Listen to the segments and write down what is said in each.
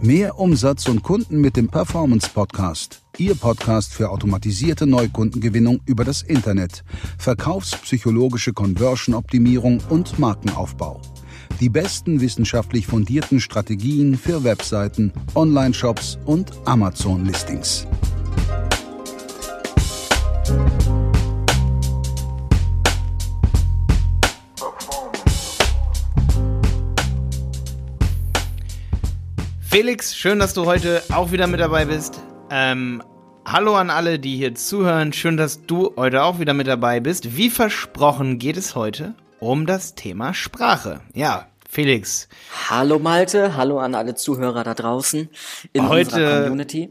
Mehr Umsatz und Kunden mit dem Performance Podcast. Ihr Podcast für automatisierte Neukundengewinnung über das Internet, verkaufspsychologische Conversion-Optimierung und Markenaufbau. Die besten wissenschaftlich fundierten Strategien für Webseiten, Online-Shops und Amazon-Listings. Felix, schön, dass du heute auch wieder mit dabei bist. Ähm, hallo an alle, die hier zuhören. Schön, dass du heute auch wieder mit dabei bist. Wie versprochen geht es heute um das Thema Sprache. Ja, Felix. Hallo Malte, hallo an alle Zuhörer da draußen in heute, unserer Community.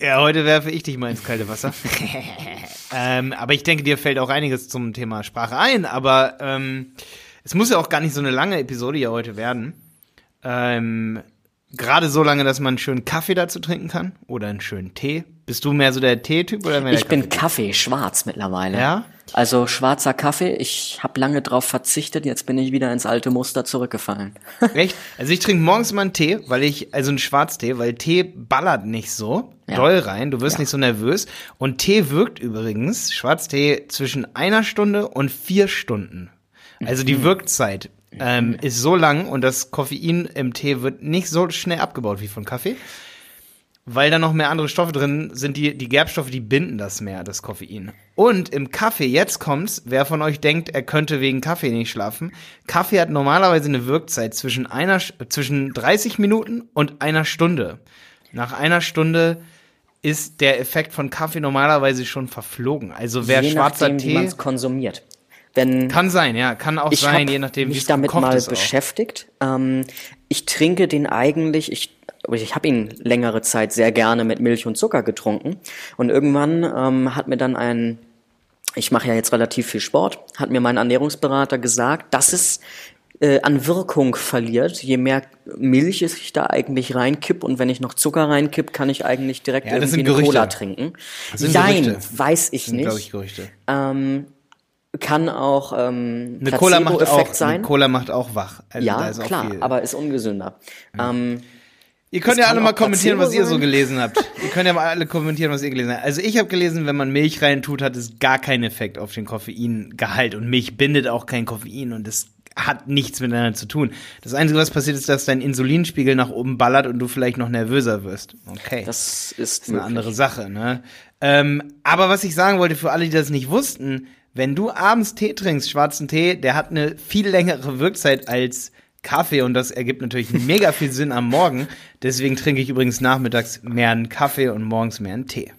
Ja, heute werfe ich dich mal ins kalte Wasser. ähm, aber ich denke, dir fällt auch einiges zum Thema Sprache ein. Aber ähm, es muss ja auch gar nicht so eine lange Episode hier heute werden. Ähm, Gerade so lange, dass man einen schönen Kaffee dazu trinken kann oder einen schönen Tee. Bist du mehr so der Teetyp oder mehr Ich bin Kaffee, schwarz mittlerweile. Ja? Also schwarzer Kaffee, ich habe lange drauf verzichtet, jetzt bin ich wieder ins alte Muster zurückgefallen. Echt? Also ich trinke morgens immer einen Tee, weil ich, also einen Schwarztee, weil Tee ballert nicht so Ja. doll rein, du wirst Ja. nicht so nervös. Und Tee wirkt übrigens, Schwarztee, zwischen einer Stunde und vier Stunden. Also die Wirkzeit ähm, ist so lang und das Koffein im Tee wird nicht so schnell abgebaut wie von Kaffee. Weil da noch mehr andere Stoffe drin sind, die, die Gerbstoffe, die binden das mehr, das Koffein. Und im Kaffee, jetzt kommt's, wer von euch denkt, er könnte wegen Kaffee nicht schlafen. Kaffee hat normalerweise eine Wirkzeit zwischen einer, zwischen 30 Minuten und einer Stunde. Nach einer Stunde ist der Effekt von Kaffee normalerweise schon verflogen. Also wer je schwarzer nachdem, wie Tee, es konsumiert. Wenn kann sein, ja, kann auch sein, je nachdem, wie mich es damit mal beschäftigt. Ähm, ich trinke den eigentlich, ich, ich habe ihn längere Zeit sehr gerne mit Milch und Zucker getrunken. Und irgendwann ähm, hat mir dann ein, ich mache ja jetzt relativ viel Sport, hat mir mein Ernährungsberater gesagt, dass es äh, an Wirkung verliert, je mehr Milch ich da eigentlich reinkipp und wenn ich noch Zucker reinkipp, kann ich eigentlich direkt Ja, das irgendwie sind eine. Cola trinken. Das sind Nein, Gerüchte. weiß ich sind, glaube nicht. ich, Gerüchte. Ähm, kann auch ähm, Eine Cola macht auch, sein. Cola macht auch wach. Also ja, klar, aber ist ungesünder. Ähm, Ihr könnt ja alle mal kommentieren, was ihr so sein. gelesen habt. ihr könnt ja mal alle kommentieren, was ihr gelesen habt. Also ich habe gelesen, wenn man Milch reintut, hat es gar keinen Effekt auf den Koffeingehalt. Und Milch bindet auch kein Koffein und es hat nichts miteinander zu tun. Das Einzige, was passiert, ist, dass dein Insulinspiegel nach oben ballert und du vielleicht noch nervöser wirst. Okay. das ist, ist eine möglich. andere Sache, ne? Ähm, aber was ich sagen wollte, für alle, die das nicht wussten, wenn du abends Tee trinkst, schwarzen Tee, der hat eine viel längere Wirkzeit als Kaffee und das ergibt natürlich mega viel Sinn am Morgen. Deswegen trinke ich übrigens nachmittags mehr einen Kaffee und morgens mehr einen Tee.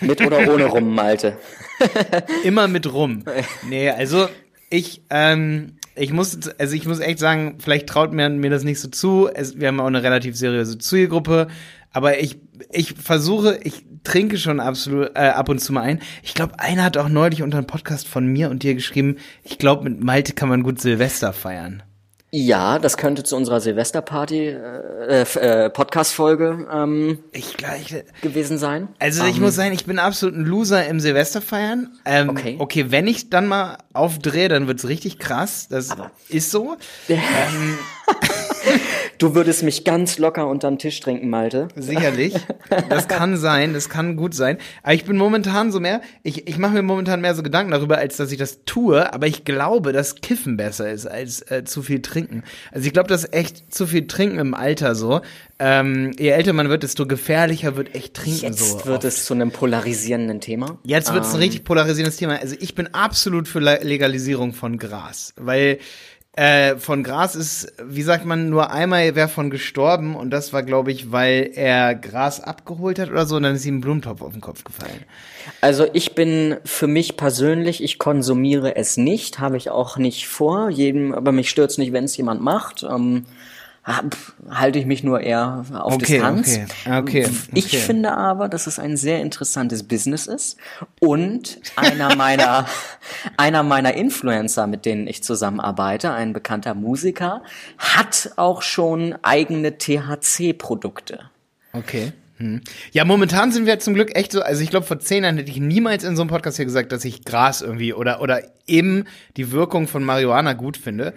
Mit oder ohne rum, Malte. Immer mit rum. Nee, also ich, ähm, ich muss, also ich muss echt sagen, vielleicht traut mir, mir das nicht so zu. Es, wir haben auch eine relativ seriöse Zielgruppe, aber ich, ich versuche, ich trinke schon absolut äh, ab und zu mal ein. Ich glaube, einer hat auch neulich unter einem Podcast von mir und dir geschrieben, ich glaube, mit Malte kann man gut Silvester feiern. Ja, das könnte zu unserer Silvesterparty äh, äh, Podcast-Folge ähm, Ich gleich. gewesen sein. Also ich muss sagen, ich bin absolut ein Loser im Silvesterfeiern. Ähm, Okay. okay, wenn ich dann mal aufdrehe, dann wird's richtig krass. Das Aber- ist so. Du würdest mich ganz locker unter den Tisch trinken, Malte. Sicherlich. Das kann sein, das kann gut sein. Aber ich bin momentan so mehr, ich, ich mache mir momentan mehr so Gedanken darüber, als dass ich das tue, aber ich glaube, dass Kiffen besser ist als äh, zu viel trinken. Also ich glaube, dass echt zu viel trinken im Alter so. Ähm, je älter man wird, desto gefährlicher wird echt trinken Jetzt so. wird oft. es zu einem polarisierenden Thema. Jetzt wird es ein richtig polarisierendes Thema. Also ich bin absolut für Le- Legalisierung von Gras, weil äh, von Gras ist, wie sagt man, nur einmal wäre von gestorben und das war, glaube ich, weil er Gras abgeholt hat oder so und dann ist ihm ein Blumentopf auf den Kopf gefallen. Also ich bin für mich persönlich, ich konsumiere es nicht, habe ich auch nicht vor. Jedem, aber mich stört's nicht, wenn es jemand macht. Ähm, halte ich mich nur eher auf Okay, Distanz. okay, Ah, okay, Ich okay. finde aber, dass es ein sehr interessantes Business ist und einer meiner einer meiner Influencer, mit denen ich zusammenarbeite, ein bekannter Musiker, hat auch schon eigene THC-Produkte. Okay. Hm. Ja, momentan sind wir zum Glück echt so, also ich glaube, vor zehn Jahren hätte ich niemals in so einem Podcast hier gesagt, dass ich Gras irgendwie oder, oder eben die Wirkung von Marihuana gut finde.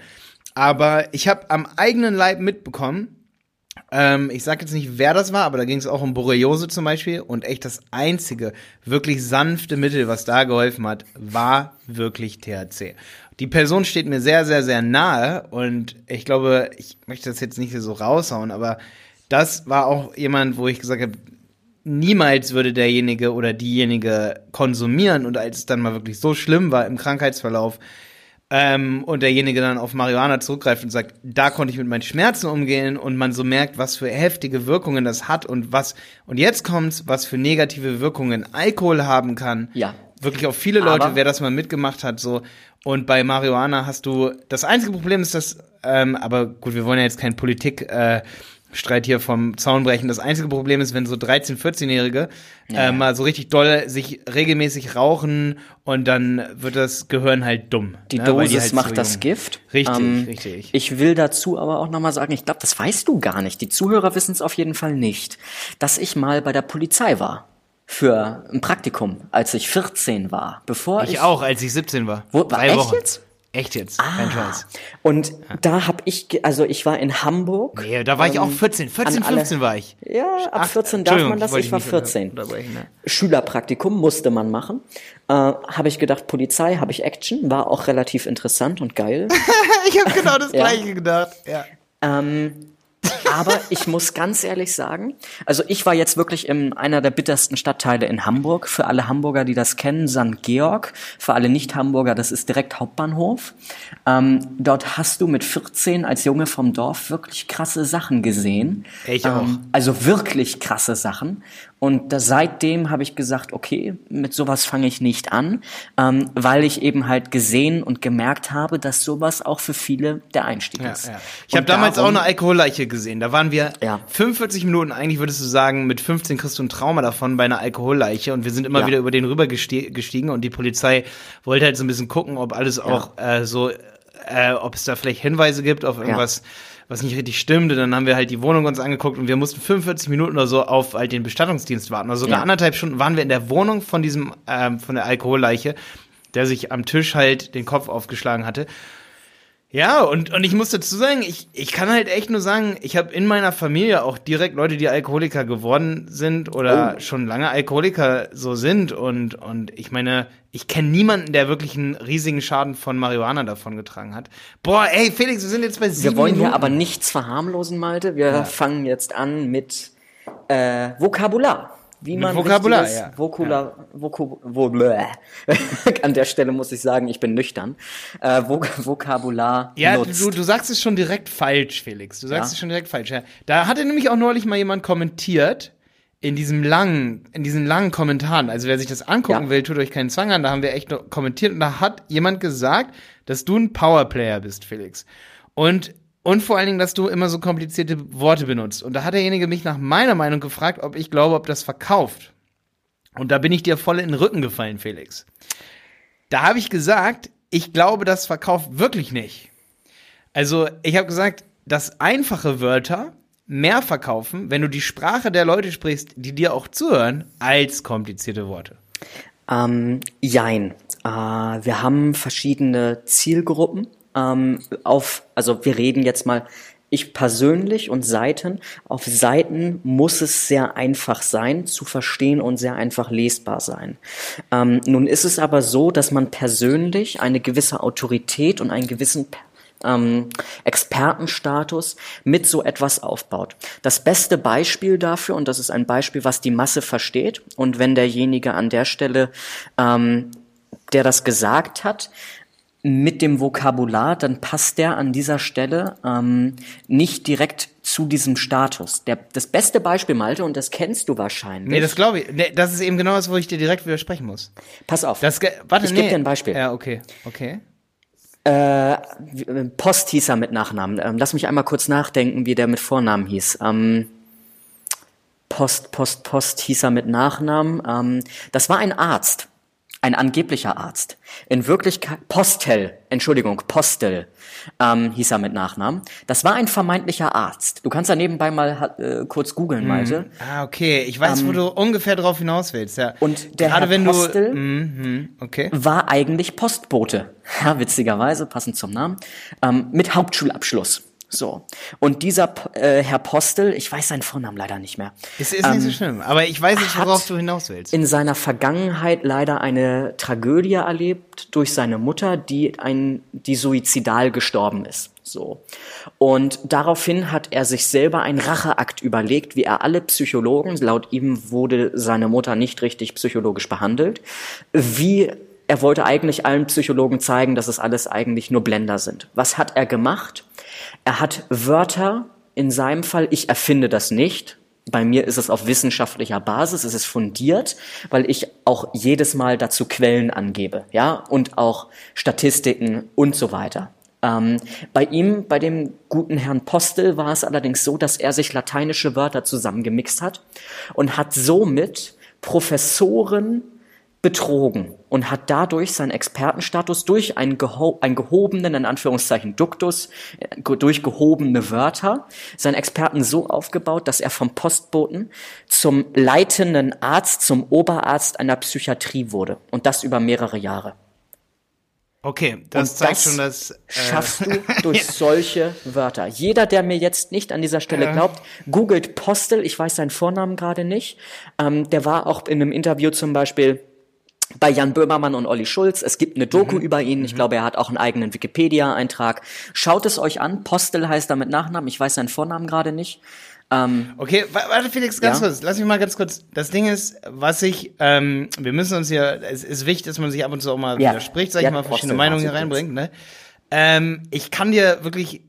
Aber ich habe am eigenen Leib mitbekommen, ähm, ich sag jetzt nicht, wer das war, aber da ging es auch um Borreliose zum Beispiel. Und echt das einzige wirklich sanfte Mittel, was da geholfen hat, war wirklich THC. Die Person steht mir sehr, sehr, sehr nahe und ich glaube, ich möchte das jetzt nicht so raushauen, aber das war auch jemand, wo ich gesagt habe, niemals würde derjenige oder diejenige konsumieren und als es dann mal wirklich so schlimm war im Krankheitsverlauf, ähm, und derjenige dann auf Marihuana zurückgreift und sagt, da konnte ich mit meinen Schmerzen umgehen und man so merkt, was für heftige Wirkungen das hat und was, und jetzt kommt's, was für negative Wirkungen Alkohol haben kann. Ja. Wirklich auf viele Leute, Aber- wer das mal mitgemacht hat, so. Und bei Marihuana hast du, das einzige Problem ist, dass, ähm, aber gut, wir wollen ja jetzt keinen Politik, äh, Streit hier vom Zaun brechen. Das einzige Problem ist, wenn so 13-, 14-Jährige äh, mal so richtig doll sich regelmäßig rauchen und dann wird das Gehirn halt dumm. Die ne, Dosis halt macht so das Gift. Richtig, Ähm, richtig. Ich will dazu aber auch nochmal sagen, ich glaube, das weißt du gar nicht. Die Zuhörer wissen es auf jeden Fall nicht, dass ich mal bei der Polizei war. Für ein Praktikum, als ich 14 war. Bevor ich, Ich auch, als ich 17 war. Wo- Drei echt Wochen. jetzt? Echt jetzt, kein Ah. Scheiß. Und da habe ich, also ich war in Hamburg. Nee, da war ich auch 14, 14, an alle- 15 war ich. Ja, ab Ach, 14 darf man das, wollte ich war nicht 14. unterbrechen, ne? Schülerpraktikum musste man machen. Äh, habe ich gedacht, Polizei, habe ich Action, war auch relativ interessant und geil. ich habe genau das Ja. gleiche gedacht. Ja. Ähm, aber ich muss ganz ehrlich sagen, also ich war jetzt wirklich in einer der bittersten Stadtteile in Hamburg. Für alle Hamburger, die das kennen, St. Georg. Für alle Nicht-Hamburger, das ist direkt Hauptbahnhof. Ähm, dort hast du mit 14 als Junge vom Dorf wirklich krasse Sachen gesehen. Ich auch. Ähm, also wirklich krasse Sachen. Und da, seitdem habe ich gesagt, okay, mit sowas fange ich nicht an, ähm, weil ich eben halt gesehen und gemerkt habe, dass sowas auch für viele der Einstieg Ja, ist. ja. Ich habe damals darum- auch eine Alkoholleiche gesehen. Da waren wir Ja. 45 Minuten, eigentlich würdest du sagen, mit 15 kriegst du ein Trauma davon bei einer Alkoholleiche. Und wir sind immer Ja. wieder über den rüber gestiegen und die Polizei wollte halt so ein bisschen gucken, ob alles auch äh, so, äh, ob es da vielleicht Hinweise gibt auf irgendwas, was nicht richtig stimmt. Und dann haben wir halt die Wohnung uns angeguckt und wir mussten 45 Minuten oder so auf halt den Bestattungsdienst warten. Also sogar Ja. anderthalb Stunden waren wir in der Wohnung von diesem, ähm, von der Alkoholleiche, der sich am Tisch halt den Kopf aufgeschlagen hatte. Ja, und, und ich muss dazu sagen, ich, ich kann halt echt nur sagen, ich habe in meiner Familie auch direkt Leute, die Alkoholiker geworden sind oder schon lange Alkoholiker so sind. Und, und ich meine, ich kenne niemanden, der wirklich einen riesigen Schaden von Marihuana davon getragen hat. Boah, ey, Felix, wir sind jetzt bei sieben Wir wollen Minuten. hier aber nichts verharmlosen, Malte. Wir fangen jetzt an mit äh, Vokabular. Wie man Vokabular, ja. Vokular, Voku, wo, bläh. An der Stelle muss ich sagen, ich bin nüchtern. Äh, Vok Vokabular Ja, nutzt. du, du sagst es schon direkt falsch, Felix. Du sagst Ja. es schon direkt falsch. Ja. Da hatte nämlich auch neulich mal jemand kommentiert in diesem langen, in diesen langen Kommentaren. Also wer sich das angucken Ja. will, tut euch keinen Zwang an. Da haben wir echt noch kommentiert und da hat jemand gesagt, dass du ein Powerplayer bist, Felix. Und und vor allen Dingen, dass du immer so komplizierte Worte benutzt. Und da hat derjenige mich nach meiner Meinung gefragt, ob ich glaube, ob das verkauft. Und da bin ich dir voll in den Rücken gefallen, Felix. Da habe ich gesagt, ich glaube, das verkauft wirklich nicht. Also, ich habe gesagt, dass einfache Wörter mehr verkaufen, wenn du die Sprache der Leute sprichst, die dir auch zuhören, als komplizierte Worte. Ähm, jein. Äh, wir haben verschiedene Zielgruppen. Ähm, auf, also wir reden jetzt mal, ich persönlich und Seiten. Auf Seiten muss es sehr einfach sein zu verstehen und sehr einfach lesbar sein. Ähm, nun ist es aber so, dass man persönlich eine gewisse Autorität und einen gewissen ähm, Expertenstatus mit so etwas aufbaut. Das beste Beispiel dafür, und das ist ein Beispiel, was die Masse versteht, und wenn derjenige an der Stelle, ähm, der das gesagt hat, mit dem Vokabular, dann passt der an dieser Stelle ähm, nicht direkt zu diesem Status. Der, das beste Beispiel, Malte, und das kennst du wahrscheinlich. Nee, das glaube ich. Nee, das ist eben genau das, wo ich dir direkt widersprechen muss. Pass auf. Das, warte, Ich nee. geb dir ein Beispiel. Ja, okay, okay. Äh, Post hieß er mit Nachnamen. Ähm, lass mich einmal kurz nachdenken, wie der mit Vornamen hieß. Ähm, Post, Post, Post hieß er mit Nachnamen. Ähm, das war ein Arzt. Ein angeblicher Arzt. In Wirklichkeit, Postel, Entschuldigung, Postel ähm, hieß er mit Nachnamen. Das war ein vermeintlicher Arzt. Du kannst da nebenbei mal äh, kurz googeln, Malte. Ah, okay. Ich weiß, wo du ungefähr drauf hinaus willst. Ja. Ähm, Und der Gerade Herr wenn Postel du. Mhm, okay. war eigentlich Postbote. Ja, witzigerweise, passend zum Namen, ähm, mit Hauptschulabschluss. So. Und dieser äh, Herr Postel, ich weiß seinen Vornamen leider nicht mehr, Es ist nicht so schlimm. Aber ich weiß nicht, worauf du hinaus willst. in seiner Vergangenheit leider eine Tragödie erlebt durch seine Mutter, die ein, die suizidal gestorben ist. So. Und daraufhin hat er sich selber einen Racheakt überlegt, wie er alle Psychologen, laut ihm wurde seine Mutter nicht richtig psychologisch behandelt, wie er wollte eigentlich allen Psychologen zeigen, dass es alles eigentlich nur Blender sind. Was hat er gemacht? Er hat Wörter, in seinem Fall, ich erfinde das nicht, bei mir ist es auf wissenschaftlicher Basis, es ist fundiert, weil ich auch jedes Mal dazu Quellen angebe, ja, und auch Statistiken und so weiter. Ähm, bei ihm, bei dem guten Herrn Postel, war es allerdings so, dass er sich lateinische Wörter zusammengemixt hat und hat somit Professoren betrogen und hat dadurch seinen Expertenstatus durch einen, geho einen gehobenen, in Anführungszeichen, Duktus, äh, durch gehobene Wörter, seinen Experten so aufgebaut, dass er vom Postboten zum leitenden Arzt, zum Oberarzt einer Psychiatrie wurde. Und das über mehrere Jahre. Okay, das und zeigt das schon, dass. Äh, schaffst du durch solche Wörter. Jeder, der mir jetzt nicht an dieser Stelle glaubt, googelt Postel, ich weiß seinen Vornamen gerade nicht. Ähm, der war auch in einem Interview zum Beispiel bei Jan Böhmermann und Olli Schulz. Es gibt eine Doku über ihn. Ich glaube, er hat auch einen eigenen Wikipedia-Eintrag. Schaut es euch an. Postel heißt er mit Nachnamen. Ich weiß seinen Vornamen gerade nicht. Ähm, Okay, wa- warte Felix, ganz Ja? kurz, lass mich mal ganz kurz. Das Ding ist, was ich, ähm, wir müssen uns hier, es ist wichtig, dass man sich ab und zu auch mal Ja. widerspricht, sag Ja, ich mal, verschiedene Postel, Meinungen hier reinbringt, ne? Ähm, ich kann dir wirklich,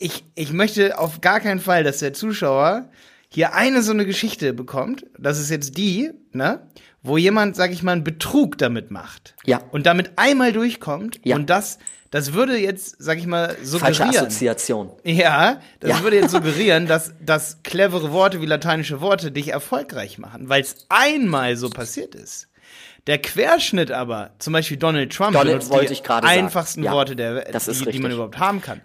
ich, ich möchte auf gar keinen Fall, dass der Zuschauer hier eine so eine Geschichte bekommt, das ist jetzt die, ne, wo jemand, sag ich mal, einen Betrug damit macht. Ja. Und damit einmal durchkommt Ja. und das, das würde jetzt, sag ich mal, falsche suggerieren. Assoziation. Ja, das Ja. würde jetzt suggerieren, dass, dass clevere Worte wie lateinische Worte dich erfolgreich machen, weil es einmal so passiert ist. Der Querschnitt aber, zum Beispiel Donald Trump, Donald benutzt die einfachsten Ja, Worte, der, die, die man überhaupt haben kann.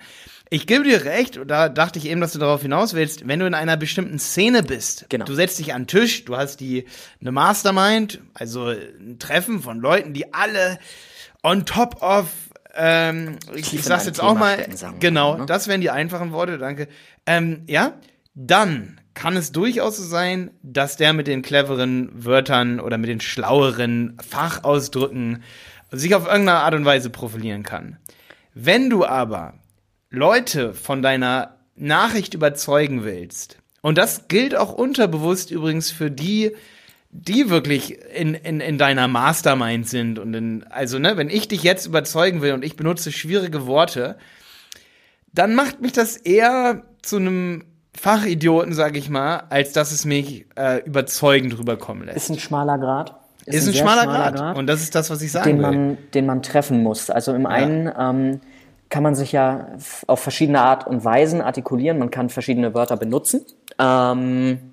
Ich gebe dir recht, und da dachte ich eben, dass du darauf hinaus willst, wenn du in einer bestimmten Szene bist, Genau. du setzt dich an den Tisch, du hast die eine Mastermind, also ein Treffen von Leuten, die alle on top of ähm, ich, sag's jetzt Thema auch mal, genau, ne? das wären die einfachen Worte, danke. Ähm, ja, dann kann es durchaus so sein, dass der mit den cleveren Wörtern oder mit den schlaueren Fachausdrücken sich auf irgendeine Art und Weise profilieren kann. Wenn du aber Leute von deiner Nachricht überzeugen willst, und das gilt auch unterbewusst übrigens für die, die wirklich in, in, in deiner Mastermind sind und in, also, ne, wenn ich dich jetzt überzeugen will und ich benutze schwierige Worte, dann macht mich das eher zu einem Fachidioten, sag ich mal, als dass es mich äh, überzeugend rüberkommen lässt. Ist ein schmaler Grad. Ist, ein, sehr schmaler, Grad. Und das ist das, was ich sagen den will. man, den man treffen muss. Also im einen ähm, kann man sich ja auf verschiedene Art und Weisen artikulieren. Man kann verschiedene Wörter benutzen. Ähm,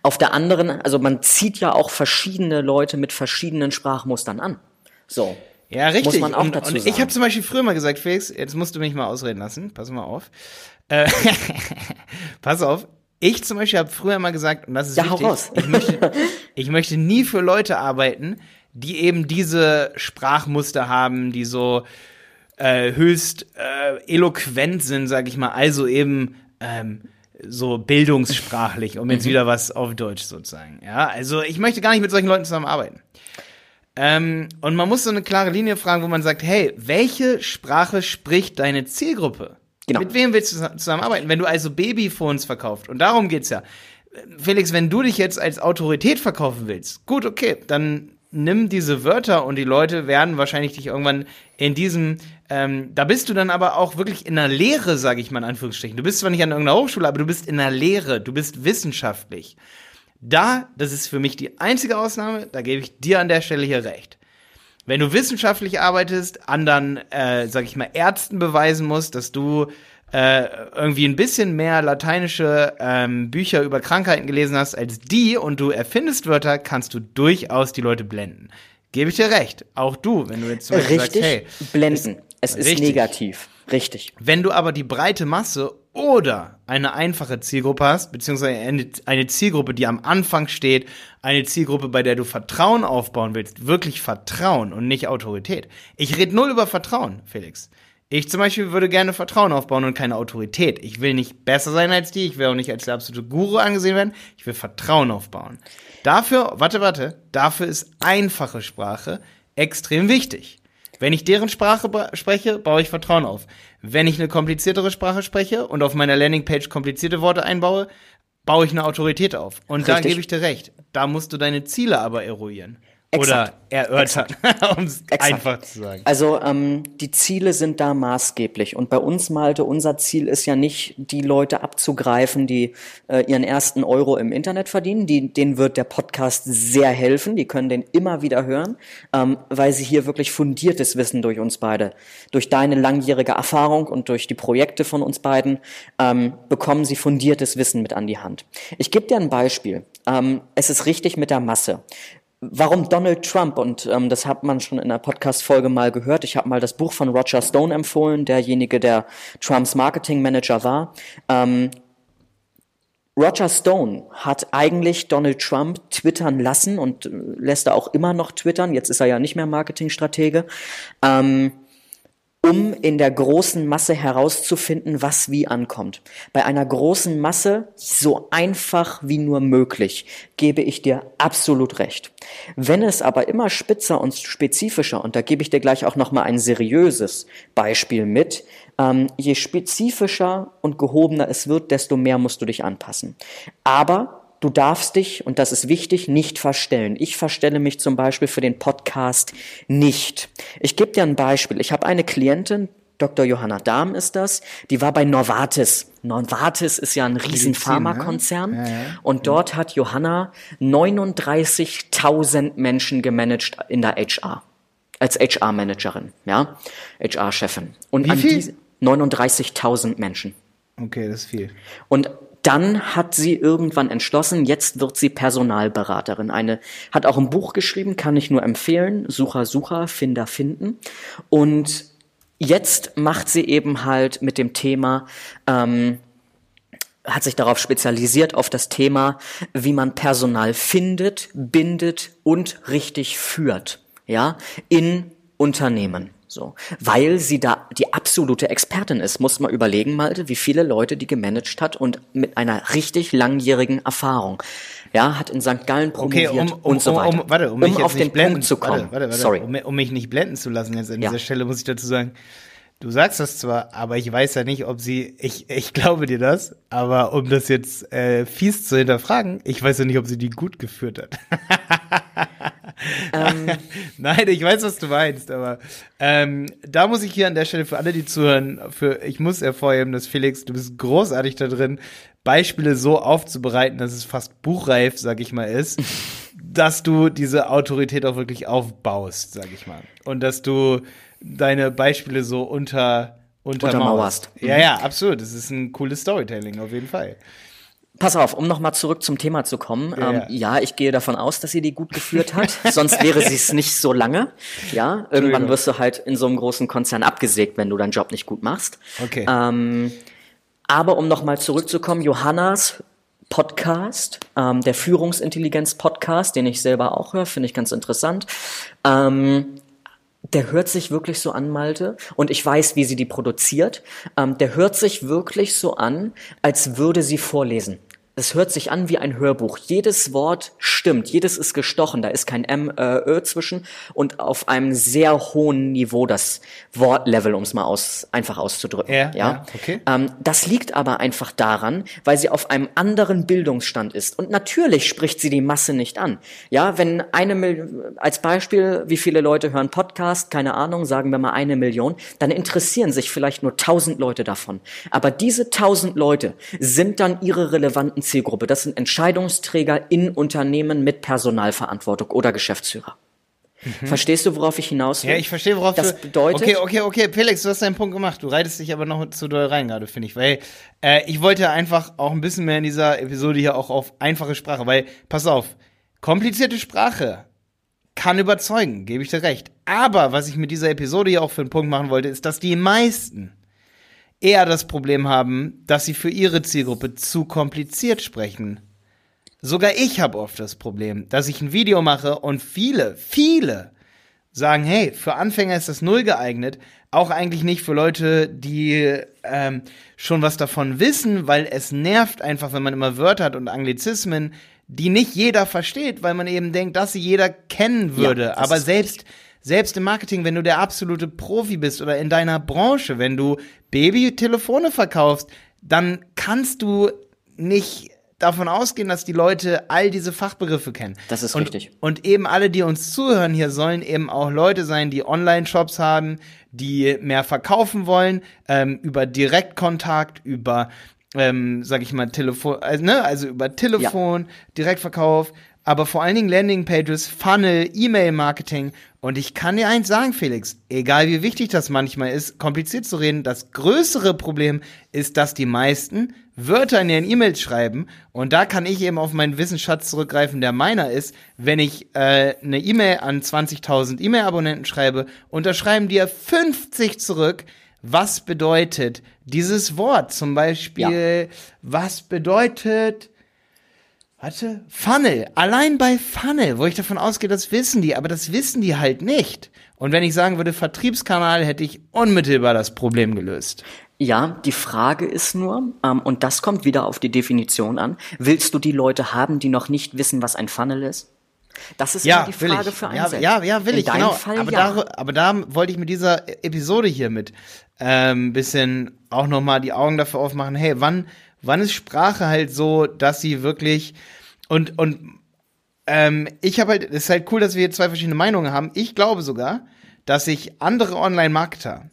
auf der anderen, also man zieht ja auch verschiedene Leute mit verschiedenen Sprachmustern an. So. Ja, richtig. Muss man auch und, dazu und ich sagen. habe zum Beispiel früher mal gesagt, Felix, jetzt musst du mich mal ausreden lassen. Pass mal auf. Äh, pass auf. Ich zum Beispiel habe früher mal gesagt, und das ist Ja, wichtig, raus. ich möchte, ich möchte nie für Leute arbeiten, die eben diese Sprachmuster haben, die so äh, höchst äh, eloquent sind, sag ich mal, also eben ähm, so bildungssprachlich, um Mhm. jetzt wieder was auf Deutsch sozusagen. Ja, also ich möchte gar nicht mit solchen Leuten zusammenarbeiten. Ähm, und man muss so eine klare Linie fragen, wo man sagt, hey, welche Sprache spricht deine Zielgruppe? Genau. Mit wem willst du zus- zusammenarbeiten? Wenn du also Babyphones verkauft, und darum geht's ja. Felix, wenn du dich jetzt als Autorität verkaufen willst, gut, okay, dann nimm diese Wörter und die Leute werden wahrscheinlich dich irgendwann in diesem, ähm, da bist du dann aber auch wirklich in einer Lehre, sage ich mal in Anführungsstrichen. Du bist zwar nicht an irgendeiner Hochschule, aber du bist in einer Lehre, du bist wissenschaftlich. Da, das ist für mich die einzige Ausnahme, da gebe ich dir an der Stelle hier recht. Wenn du wissenschaftlich arbeitest, anderen, äh, sag ich mal, Ärzten beweisen musst, dass du äh, irgendwie ein bisschen mehr lateinische ähm, Bücher über Krankheiten gelesen hast als die und du erfindest Wörter, kannst du durchaus die Leute blenden. Gebe ich dir recht. Auch du, wenn du jetzt zum Beispiel Richtig, sagst, hey, blenden. Es ist Richtig. negativ. Richtig. Wenn du aber die breite Masse oder eine einfache Zielgruppe hast, beziehungsweise eine, eine Zielgruppe, die am Anfang steht, eine Zielgruppe, bei der du Vertrauen aufbauen willst, wirklich Vertrauen und nicht Autorität. Ich rede null über Vertrauen, Felix. Ich zum Beispiel würde gerne Vertrauen aufbauen und keine Autorität. Ich will nicht besser sein als die, ich will auch nicht als der absolute Guru angesehen werden, ich will Vertrauen aufbauen. Dafür, warte, warte, dafür ist einfache Sprache extrem wichtig. Wenn ich deren Sprache spreche, baue ich Vertrauen auf. Wenn ich eine kompliziertere Sprache spreche und auf meiner Landingpage komplizierte Worte einbaue, baue ich eine Autorität auf. Und da Richtig. gebe ich dir recht. Da musst du deine Ziele aber eruieren. Exakt. Oder erörtern, um es einfach zu sagen. Also ähm, die Ziele sind da maßgeblich. Und bei uns, Malte, unser Ziel ist ja nicht, die Leute abzugreifen, die äh, ihren ersten Euro im Internet verdienen. Die, denen wird der Podcast sehr helfen. Die können den immer wieder hören, ähm, weil sie hier wirklich fundiertes Wissen durch uns beide, durch deine langjährige Erfahrung und durch die Projekte von uns beiden, ähm, bekommen sie fundiertes Wissen mit an die Hand. Ich gebe dir ein Beispiel. Ähm, es ist richtig mit der Masse. Warum Donald Trump? Und ähm, das hat man schon in der Podcast-Folge mal gehört. Ich habe mal das Buch von Roger Stone empfohlen, derjenige, der Trumps Marketing-Manager war. Ähm, Roger Stone hat eigentlich Donald Trump twittern lassen und äh, lässt er auch immer noch twittern. Jetzt ist er ja nicht mehr Marketingstratege. Ähm, um in der großen Masse herauszufinden, was wie ankommt. Bei einer großen Masse, so einfach wie nur möglich, gebe ich dir absolut recht. Wenn es aber immer spitzer und spezifischer, und da gebe ich dir gleich auch nochmal ein seriöses Beispiel mit, ähm, je spezifischer und gehobener es wird, desto mehr musst du dich anpassen. Aber Du darfst dich, und das ist wichtig, nicht verstellen. Ich verstelle mich zum Beispiel für den Podcast nicht. Ich gebe dir ein Beispiel. Ich habe eine Klientin, Dr. Johanna Dahm ist das, die war bei Novartis. Novartis ist ja ein riesen Medizin, Pharmakonzern. ne? Ja, ja. Und dort hat Johanna 39.000 Menschen gemanagt in der HR. Als HR-Managerin, ja, HR-Chefin. Und Wie an viel? diese 39.000 Menschen. Okay, das ist viel. Und dann hat sie irgendwann entschlossen, jetzt wird sie Personalberaterin. Eine hat auch ein Buch geschrieben, kann ich nur empfehlen. Sucher, Sucher, Finder, Finden. Und jetzt macht sie eben halt mit dem Thema, ähm, hat sich darauf spezialisiert auf das Thema, wie man Personal findet, bindet und richtig führt, ja, in Unternehmen. So, weil sie da die absolute Expertin ist, muss man überlegen, Malte, wie viele Leute die gemanagt hat und mit einer richtig langjährigen Erfahrung. Ja, hat in St. Gallen Okay, promoviert um, um, und so weiter. Um, warte, um, mich jetzt auf nicht den blenden Punkt zu kommen. Warte, warte, warte. Sorry. Um, um mich nicht blenden zu lassen jetzt an Ja. dieser Stelle, muss ich dazu sagen, du sagst das zwar, aber ich weiß ja nicht, ob sie, ich, ich glaube dir das, aber um das jetzt äh, fies zu hinterfragen, ich weiß ja nicht, ob sie die gut geführt hat. Ähm. Nein, ich weiß, was du meinst, aber ähm, da muss ich hier an der Stelle für alle, die zuhören, für ich muss hervorheben, dass Felix, du bist großartig da drin, Beispiele so aufzubereiten, dass es fast buchreif, sag ich mal, ist, dass du diese Autorität auch wirklich aufbaust, sag ich mal. Und dass du deine Beispiele so unter untermauerst. Untermauerst. Ja, ja, absolut. Das ist ein cooles Storytelling, auf jeden Fall. Pass auf, um nochmal zurück zum Thema zu kommen. Ja, ähm, ja. ich gehe davon aus, dass sie die gut geführt hat. Sonst wäre sie es nicht so lange. Ja, irgendwann wirst du halt in so einem großen Konzern abgesägt, wenn du deinen Job nicht gut machst. Okay. Ähm, aber um nochmal zurückzukommen, Johannas Podcast, ähm, der Führungsintelligenz-Podcast, den ich selber auch höre, finde ich ganz interessant. Ähm, der hört sich wirklich so an, Malte, und ich weiß, wie sie die produziert. Ähm, der hört sich wirklich so an, als würde sie vorlesen. Es hört sich an wie ein Hörbuch. Jedes Wort stimmt, jedes ist gestochen, da ist kein M, äh, Ö zwischen und auf einem sehr hohen Niveau das Wortlevel, um es mal aus, einfach auszudrücken. Ja, ja, okay. Ähm, das liegt aber einfach daran, weil sie auf einem anderen Bildungsstand ist. Und natürlich spricht sie die Masse nicht an. Ja, wenn eine Million, als Beispiel, wie viele Leute hören Podcast, keine Ahnung, sagen wir mal eine Million, dann interessieren sich vielleicht nur tausend Leute davon. Aber diese tausend Leute sind dann ihre relevanten Zielgruppe. Das sind Entscheidungsträger in Unternehmen mit Personalverantwortung oder Geschäftsführer. Verstehst du, worauf ich hinaus will? Mhm. Ja, ich verstehe, worauf das du. bedeutet. Okay, okay, okay, Felix, du hast deinen Punkt gemacht. Du reitest dich aber noch zu doll rein gerade, finde ich. Weil äh, ich wollte einfach auch ein bisschen mehr in dieser Episode hier auch auf einfache Sprache. Weil, pass auf, komplizierte Sprache kann überzeugen, gebe ich dir recht. Aber was ich mit dieser Episode hier auch für einen Punkt machen wollte, ist, dass die meisten eher das Problem haben, dass sie für ihre Zielgruppe zu kompliziert sprechen. Sogar ich habe oft das Problem, dass ich ein Video mache und viele, viele sagen, hey, für Anfänger ist das null geeignet, auch eigentlich nicht für Leute, die ähm, schon was davon wissen, weil es nervt einfach, wenn man immer Wörter hat und Anglizismen, die nicht jeder versteht, weil man eben denkt, dass sie jeder kennen würde. Ja, Aber selbst selbst im Marketing, wenn du der absolute Profi bist oder in deiner Branche, wenn du Babytelefone verkaufst, dann kannst du nicht davon ausgehen, dass die Leute all diese Fachbegriffe kennen. Das ist und, richtig. Und eben alle, die uns zuhören hier, sollen eben auch Leute sein, die Online-Shops haben, die mehr verkaufen wollen, ähm, über Direktkontakt, über, ähm, sag ich mal, Telefon, also, ne, also über Telefon, Direktverkauf, aber vor allen Dingen Landingpages, Funnel, E-Mail-Marketing. Und ich kann dir eins sagen, Felix, egal wie wichtig das manchmal ist, kompliziert zu reden, das größere Problem ist, dass die meisten Wörter in ihren E-Mails schreiben. Und da kann ich eben auf meinen Wissensschatz zurückgreifen, der meiner ist, wenn ich äh, eine E-Mail an 20.000 E-Mail-Abonnenten schreibe und da schreiben dir 50 zurück, was bedeutet dieses Wort? Zum Beispiel, was bedeutet Warte, Funnel. Allein bei Funnel, wo ich davon ausgehe, das wissen die, aber das wissen die halt nicht. Und wenn ich sagen würde Vertriebskanal, hätte ich unmittelbar das Problem gelöst. Ja, die Frage ist nur, ähm, und das kommt wieder auf die Definition an, willst du die Leute haben, die noch nicht wissen, was ein Funnel ist? Das ist Ja, die Frage ich. für Ja, einen ja, selbst. ja, will In ich, genau. Fall aber, ja. da, aber da wollte ich mit dieser Episode hier mit ähm, bisschen auch nochmal die Augen dafür aufmachen, hey, wann, wann ist Sprache halt so, dass sie wirklich und, und ähm, ich habe halt, es ist halt cool, dass wir hier zwei verschiedene Meinungen haben. Ich glaube sogar, dass sich andere Online-Marketer,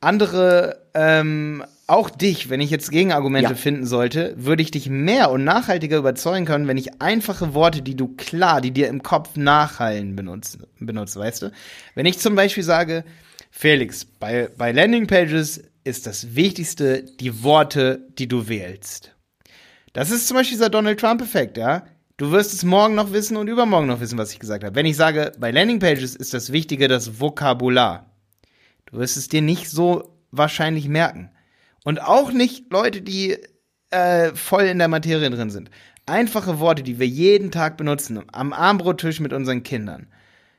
andere, ähm, auch dich, wenn ich jetzt Gegenargumente Ja. finden sollte, würde ich dich mehr und nachhaltiger überzeugen können, wenn ich einfache Worte, die du klar, die dir im Kopf nachhallen, benutze, benutze weißt du? Wenn ich zum Beispiel sage, Felix, bei, bei Landingpages ist das Wichtigste die Worte, die du wählst. Das ist zum Beispiel dieser Donald Trump-Effekt, ja. Du wirst es morgen noch wissen und übermorgen noch wissen, was ich gesagt habe. Wenn ich sage, bei Landingpages ist das Wichtige das Vokabular. Du wirst es dir nicht so wahrscheinlich merken. Und auch nicht Leute, die äh, voll in der Materie drin sind. Einfache Worte, die wir jeden Tag benutzen, am Armbrottisch mit unseren Kindern.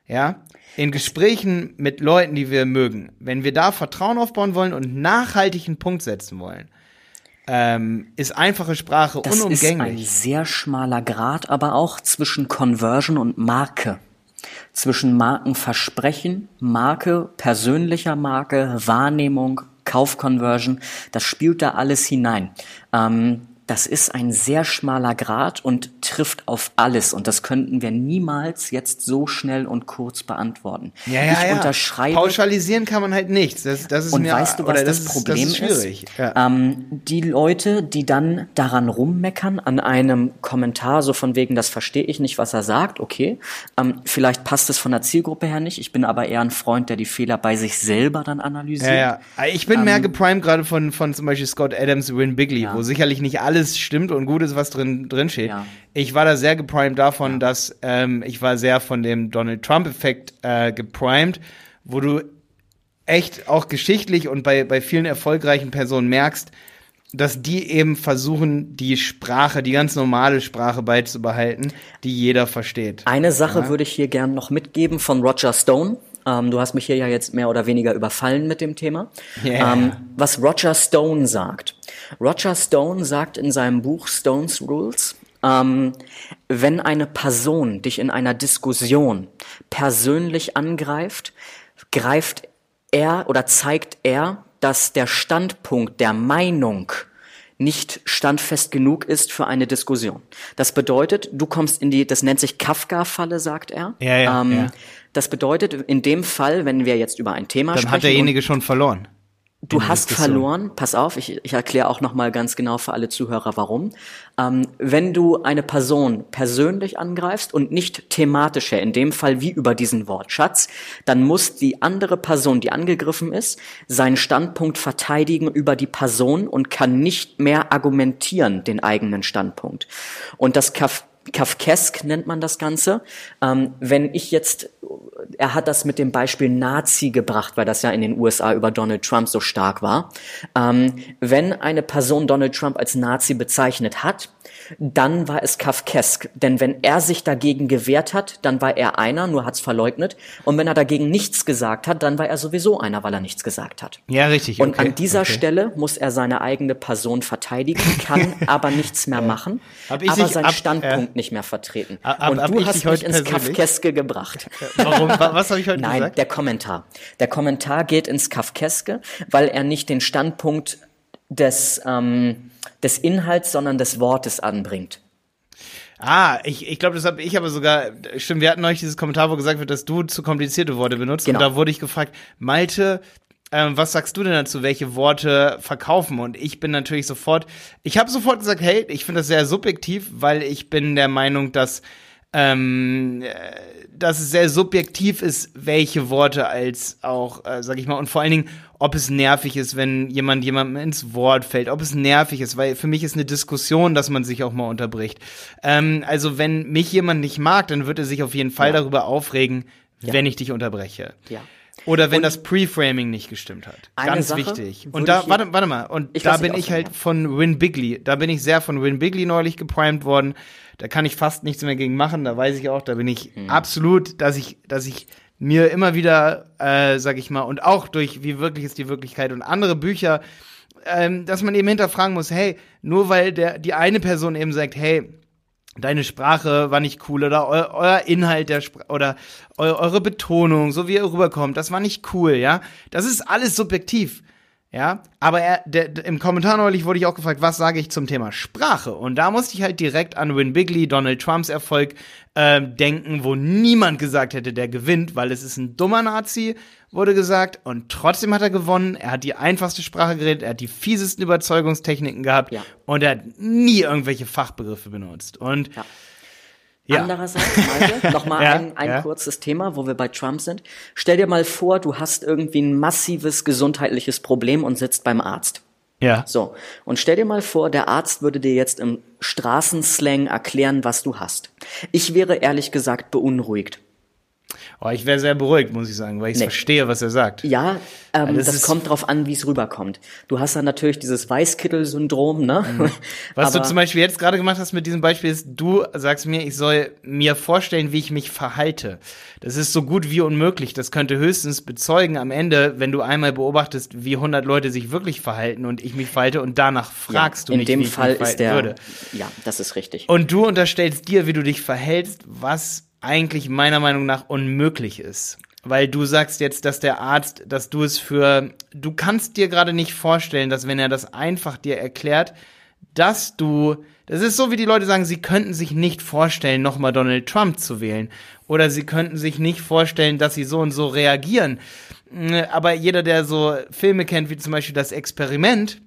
Ja, in Gesprächen mit Leuten, die wir mögen. Wenn wir da Vertrauen aufbauen wollen und nachhaltig einen Punkt setzen wollen, ähm, ist einfache Sprache Das ist ein unumgänglich. sehr schmaler Grad, aber auch zwischen Conversion und Marke. Zwischen Markenversprechen, Marke, persönlicher Marke, Wahrnehmung, Kaufconversion, das spielt da alles hinein. Ähm, das ist ein sehr schmaler Grad und trifft auf alles. Und das könnten wir niemals jetzt so schnell und kurz beantworten. ja, ja, ich ja. unterschreibe Pauschalisieren kann man halt nichts. Das, das ist und mir, weißt du, was das, ist, Problem das ist schwierig. ist? Ja. Ähm, die Leute, die dann daran rummeckern, an einem Kommentar, so von wegen, das verstehe ich nicht, was er sagt, okay. Ähm, vielleicht passt es von der Zielgruppe her nicht. Ich bin aber eher ein Freund, der die Fehler bei sich selber dann analysiert. Ja, ja. Ich bin Ähm, mehr geprimed gerade von, von zum Beispiel Scott Adams, Win Bigley, wo sicherlich nicht alles stimmt und gut ist, was drin, drin steht. Ja. Ich war da sehr geprimed davon, dass ähm, ich war sehr von dem Donald Trump-Effekt äh, geprimed, wo du echt auch geschichtlich und bei, bei vielen erfolgreichen Personen merkst, dass die eben versuchen, die Sprache, die ganz normale Sprache beizubehalten, die jeder versteht. Eine Sache würde ich hier gern noch mitgeben von Roger Stone. Ähm, du hast mich hier ja jetzt mehr oder weniger überfallen mit dem Thema. Yeah. Ähm, was Roger Stone sagt. Roger Stone sagt in seinem Buch Stone's Rules, ähm, wenn eine Person dich in einer Diskussion persönlich angreift, greift er oder zeigt er, dass der Standpunkt der Meinung nicht standfest genug ist für eine Diskussion. Das bedeutet, du kommst in die, das nennt sich Kafka-Falle, sagt er. Ja, ja, ähm, ja. Das bedeutet, in dem Fall, wenn wir jetzt über ein Thema Dann sprechen, hat derjenige schon verloren. Du hast verloren, pass auf, ich, ich erkläre auch nochmal ganz genau für alle Zuhörer, warum. Ähm, wenn du eine Person persönlich angreifst und nicht thematischer, in dem Fall wie über diesen Wortschatz, dann muss die andere Person, die angegriffen ist, seinen Standpunkt verteidigen über die Person und kann nicht mehr argumentieren, den eigenen Standpunkt. Und das Kafkesk nennt man das Ganze. Ähm, wenn ich jetzt, er hat das mit dem Beispiel Nazi gebracht, weil das ja in den USA über Donald Trump so stark war. Ähm, wenn eine Person Donald Trump als Nazi bezeichnet hat, dann war es Kafkesk. Denn wenn er sich dagegen gewehrt hat, dann war er einer, nur hat's verleugnet. Und wenn er dagegen nichts gesagt hat, dann war er sowieso einer, weil er nichts gesagt hat. Ja, richtig. Und okay, an dieser okay. Stelle muss er seine eigene Person verteidigen, kann aber nichts mehr machen, Hab ich aber seinen ab- Standpunkt nicht mehr vertreten. Hab Und ich du hast mich ins? Kafkeske gebracht. Warum? Wa- Was habe ich heute Nein, gesagt? der Kommentar. Der Kommentar geht ins Kafkeske, weil er nicht den Standpunkt des, ähm, des Inhalts, sondern des Wortes anbringt. Ah, ich, ich glaube, das habe ich aber sogar, stimmt, wir hatten neulich dieses Kommentar, wo gesagt wird, dass du zu komplizierte Worte benutzt. Genau. Und da wurde ich gefragt, Malte, ähm, was sagst du denn dazu, welche Worte verkaufen? Und ich bin natürlich sofort, ich habe sofort gesagt, hey, ich finde das sehr subjektiv, weil ich bin der Meinung, dass ähm, äh, dass es sehr subjektiv ist, welche Worte als auch, äh, sag ich mal, und vor allen Dingen, ob es nervig ist, wenn jemand jemandem ins Wort fällt, ob es nervig ist, weil für mich ist eine Diskussion, dass man sich auch mal unterbricht. Ähm, also wenn mich jemand nicht mag, dann wird er sich auf jeden Fall Ja. darüber aufregen, wenn ich dich unterbreche. Ja. Oder wenn das Pre-Framing nicht gestimmt hat. Ganz Sache wichtig. Und da, warte, warte mal, und da bin ich halt von Win Bigley, da bin ich sehr von Win Bigley neulich geprimed worden. Da kann ich fast nichts mehr gegen machen, da weiß ich auch, da bin ich Hm. absolut, dass ich, dass ich mir immer wieder, äh, sag ich mal, und auch durch Wie wirklich ist die Wirklichkeit und andere Bücher, ähm, dass man eben hinterfragen muss, hey, nur weil der, die eine Person eben sagt, hey, deine Sprache war nicht cool oder eu euer Inhalt der Spr oder eu eure Betonung, so wie ihr rüberkommt, das war nicht cool, ja. Das ist alles subjektiv. Ja, aber er, der, der, im Kommentar neulich wurde ich auch gefragt, was sage ich zum Thema Sprache? Und da musste ich halt direkt an Win Bigley, Donald Trumps Erfolg, ähm, denken, wo niemand gesagt hätte, der gewinnt, weil es ist ein dummer Nazi, wurde gesagt, und trotzdem hat er gewonnen. Er hat die einfachste Sprache geredet, er hat die fiesesten Überzeugungstechniken gehabt Ja. und er hat nie irgendwelche Fachbegriffe benutzt. Und Ja. Ja, Andererseits, Malte, nochmal Ja, ein, ein ja. kurzes Thema, wo wir bei Trump sind. Stell dir mal vor, du hast irgendwie ein massives gesundheitliches Problem und sitzt beim Arzt. ja. So, und stell dir mal vor, der Arzt würde dir jetzt im Straßenslang erklären, was du hast. Ich wäre ehrlich gesagt beunruhigt. Oh, ich wäre sehr beruhigt, muss ich sagen, weil ich Nee. verstehe, was er sagt. Ja, ähm, das das, kommt drauf an, wie es rüberkommt. Du hast dann natürlich dieses Weißkittel-Syndrom, ne? Was Aber- du zum Beispiel jetzt gerade gemacht hast mit diesem Beispiel ist, du sagst mir, ich soll mir vorstellen, wie ich mich verhalte. Das ist so gut wie unmöglich. Das könnte höchstens bezeugen am Ende, wenn du einmal beobachtest, wie 100 Leute sich wirklich verhalten und ich mich verhalte und danach fragst du in mich, dem wie ich Fall mich ist verhalten der, würde. ja, das ist richtig. Und du unterstellst dir, wie du dich verhältst, was eigentlich meiner Meinung nach unmöglich ist. Weil du sagst jetzt, dass der Arzt, dass du es für, du kannst dir gerade nicht vorstellen, dass wenn er das einfach dir erklärt, dass du, das ist so wie die Leute sagen, sie könnten sich nicht vorstellen, nochmal Donald Trump zu wählen. Oder sie könnten sich nicht vorstellen, dass sie so und so reagieren. Mm, Aber jeder, der so Filme kennt, wie zum Beispiel das Experiment,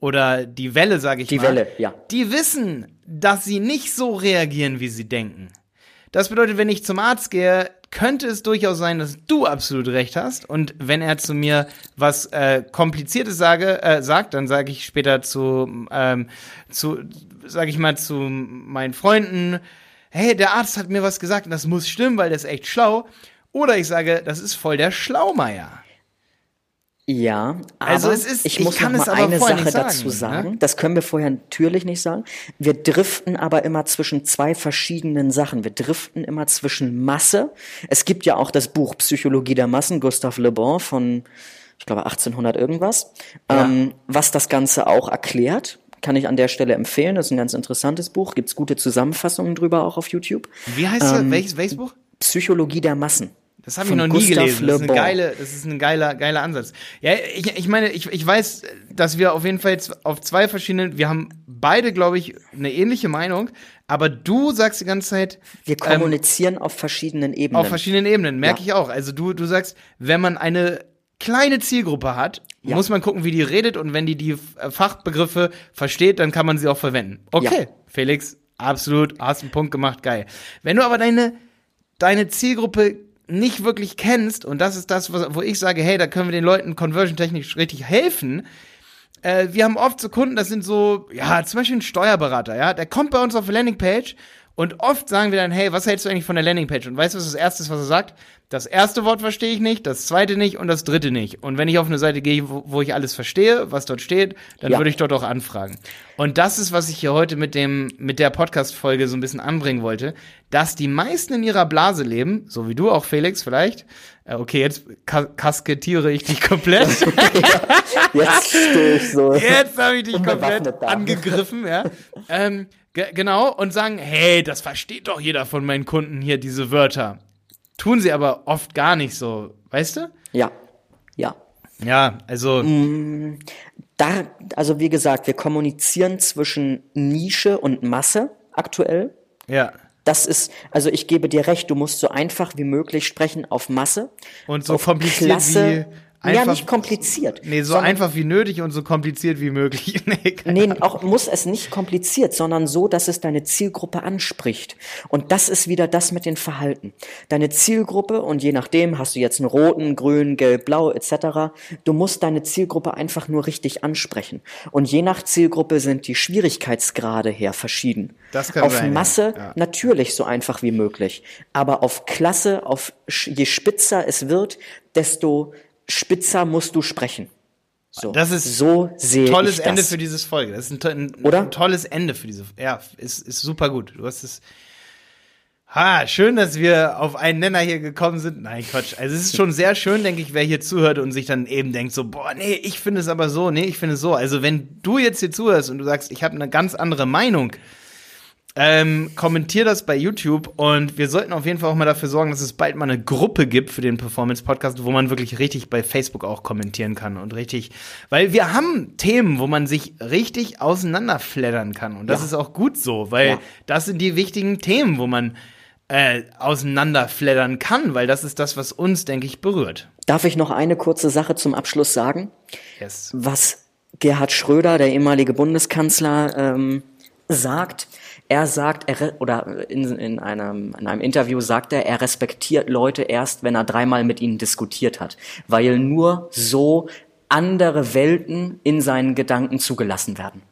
oder die Welle, sage ich Die mal. Welle, ja. Die wissen, dass sie nicht so reagieren, wie sie denken. Das bedeutet, wenn ich zum Arzt gehe, könnte es durchaus sein, dass du absolut recht hast. Und wenn er zu mir was äh, Kompliziertes sage, äh, sagt, dann sage ich später zu, ähm, zu, sage ich mal, zu meinen Freunden, hey, der Arzt hat mir was gesagt und das muss stimmen, weil der ist echt schlau. Oder ich sage, das ist voll der Schlaumeier. Ja, aber Also es ist- ich ich muss kann noch es mal eine Sache sagen, dazu ne? sagen. Das können wir vorher natürlich nicht sagen. Wir driften aber immer zwischen zwei verschiedenen Sachen. Wir driften immer zwischen Masse. Es gibt ja auch das Buch Psychologie der Massen, Gustav Le Bon von, ich glaube, 1800 irgendwas, ähm, was das Ganze auch erklärt. Kann ich an der Stelle empfehlen. Das ist ein ganz interessantes Buch. Gibt's gute Zusammenfassungen drüber auch auf YouTube. Wie heißt Ähm, der? Welches, welches Buch? Psychologie der Massen. Das habe ich noch nie Gustav gelesen. Das ist, eine geile, das ist ein geiler, geiler Ansatz. Ja, ich, ich meine, ich, ich weiß, dass wir auf jeden Fall jetzt auf zwei verschiedenen, wir haben beide, glaube ich, eine ähnliche Meinung, aber du sagst die ganze Zeit, Wir kommunizieren auf verschiedenen Ebenen. Ähm, auf verschiedenen Ebenen, merke Ja. ich auch. Also du, du sagst, wenn man eine kleine Zielgruppe hat, Ja. muss man gucken, wie die redet und wenn die die äh, Fachbegriffe versteht, dann kann man sie auch verwenden. Okay, Ja. Felix, absolut, hast einen Punkt gemacht, geil. Wenn du aber deine, deine Zielgruppe nicht wirklich kennst, und das ist das, wo ich sage, hey, da können wir den Leuten conversion-technisch richtig helfen, äh, wir haben oft so Kunden, das sind so, ja, zum Beispiel ein Steuerberater, ja, der kommt bei uns auf die Landingpage Und oft sagen wir dann, hey, was hältst du eigentlich von der Landingpage? Und weißt du, was das Erste ist, was er sagt? Das erste Wort verstehe ich nicht, das zweite nicht und das dritte nicht. Und wenn ich auf eine Seite gehe, wo, wo ich alles verstehe, was dort steht, dann Ja. würde ich dort auch anfragen. Und das ist, was ich hier heute mit dem, mit der Podcast-Folge so ein bisschen anbringen wollte, dass die meisten in ihrer Blase leben, so wie du auch, Felix, vielleicht. Äh, Okay, jetzt ka kasketiere ich dich komplett. Jetzt stehe ich so. Jetzt habe ich dich komplett angegriffen, ja. ähm, ge genau, und sagen, hey, das versteht doch jeder von meinen Kunden hier, diese Wörter. Tun sie aber oft gar nicht so, weißt du? Ja, ja. Ja, also, Da, also wie gesagt, wir kommunizieren zwischen Nische und Masse aktuell. ja. Das ist, also ich gebe dir recht, du musst so einfach wie möglich sprechen auf Masse. Und so kompliziert wie ja, einfach- nicht kompliziert. Nee, so einfach wie nötig und so kompliziert wie möglich. nee, Nee, auch muss es nicht kompliziert, sondern so, dass es deine Zielgruppe anspricht. Und das ist wieder das mit den Verhalten. Deine Zielgruppe, und je nachdem hast du jetzt einen roten, grün, gelb, blau etc., du musst deine Zielgruppe einfach nur richtig ansprechen. Und je nach Zielgruppe sind die Schwierigkeitsgrade her verschieden. Das kann auf sein, ja. Masse Ja. natürlich so einfach wie möglich. Aber auf Klasse, auf je spitzer es wird, desto spitzer musst du sprechen. So, Das ist so sehe tolles ich Ende das. für dieses Folge. Das ist ein, to ein, Oder? ein tolles Ende für diese. Ja, ist, ist super gut. Du hast es. Ha, schön, dass wir auf einen Nenner hier gekommen sind. Nein, Quatsch. Also es ist schon sehr schön, denke ich, wer hier zuhört und sich dann eben denkt so, boah, nee, ich finde es aber so, nee, ich finde es so. Also wenn du jetzt hier zuhörst und du sagst, ich habe eine ganz andere Meinung, ähm, kommentier das bei YouTube und wir sollten auf jeden Fall auch mal dafür sorgen, dass es bald mal eine Gruppe gibt für den Performance Podcast, wo man wirklich richtig bei Facebook auch kommentieren kann und richtig, weil wir haben Themen, wo man sich richtig auseinanderfleddern kann und das Ja. ist auch gut so, weil Ja. das sind die wichtigen Themen, wo man äh, auseinanderfleddern kann, weil das ist das, was uns, denke ich, berührt. Darf ich noch eine kurze Sache zum Abschluss sagen? Yes. Was Gerhard Schröder, der ehemalige Bundeskanzler, ähm, sagt. Er sagt, er, oder in, in, einem, in einem Interview sagt er, er respektiert Leute erst, wenn er dreimal mit ihnen diskutiert hat. Weil nur so andere Welten in seinen Gedanken zugelassen werden.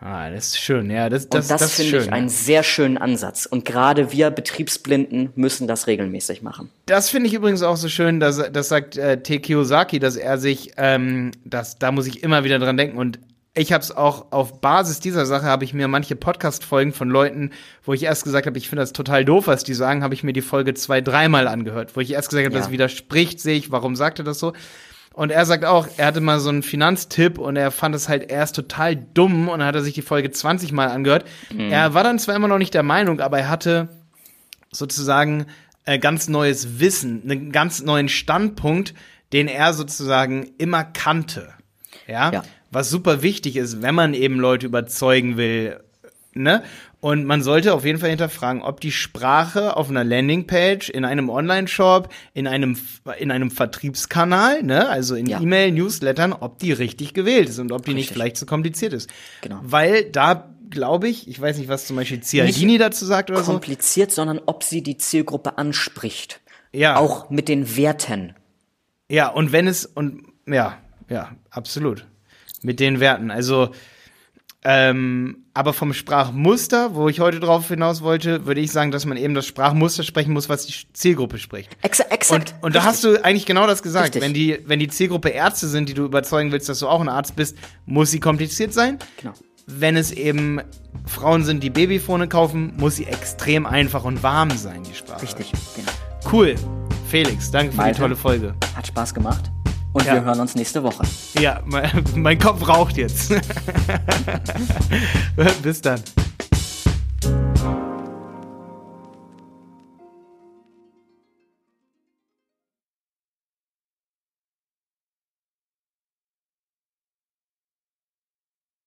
Ah, das ist schön, ja, das, Und das, das, das, ist finde schön. ich einen sehr schönen Ansatz. Und gerade wir Betriebsblinden müssen das regelmäßig machen. Das finde ich übrigens auch so schön, dass das sagt äh, T. Kiyosaki, dass er sich, ähm, das, da muss ich immer wieder dran denken und ich habe es auch auf Basis dieser Sache habe ich mir manche Podcast-Folgen von Leuten, wo ich erst gesagt habe, ich finde das total doof, was die sagen, habe ich mir die Folge zwei, dreimal angehört, wo ich erst gesagt habe, Ja. das widerspricht sich, warum sagt er das so? Und er sagt auch, er hatte mal so einen Finanztipp und er fand es halt erst total dumm und dann hat er sich die Folge 20 Mal angehört. Er war dann zwar immer noch nicht der Meinung, aber er hatte sozusagen äh, ganz neues Wissen, einen ganz neuen Standpunkt, den er sozusagen immer kannte. Ja? Ja. Was super wichtig ist, wenn man eben Leute überzeugen will, ne? Und man sollte auf jeden Fall hinterfragen, ob die Sprache auf einer Landingpage, in einem Online-Shop, in einem, in einem Vertriebskanal, ne, also in Ja. E-Mail, Newslettern, ob die richtig gewählt ist und ob die nicht Richtig. vielleicht zu kompliziert ist. Genau. Weil da glaube ich, ich weiß nicht, was zum Beispiel Cialdini dazu sagt oder so. Kompliziert, sondern ob sie die Zielgruppe anspricht. Ja. Auch mit den Werten. Ja, und wenn es, und ja, ja, absolut. Mit den Werten. Also, ähm, aber vom Sprachmuster, wo ich heute drauf hinaus wollte, würde ich sagen, dass man eben das Sprachmuster sprechen muss, was die Zielgruppe spricht. Exa exakt. Und, und da hast du eigentlich genau das gesagt. Richtig. Wenn die, wenn die Zielgruppe Ärzte sind, die du überzeugen willst, dass du auch ein Arzt bist, muss sie kompliziert sein. Genau. Wenn es eben Frauen sind, die Babyfone kaufen, muss sie extrem einfach und warm sein, die Sprache. Richtig. Genau. Cool. Felix, danke für Malte. die tolle Folge. Hat Spaß gemacht. Und Ja. wir hören uns nächste Woche. Ja, mein, mein Kopf raucht jetzt. Bis dann.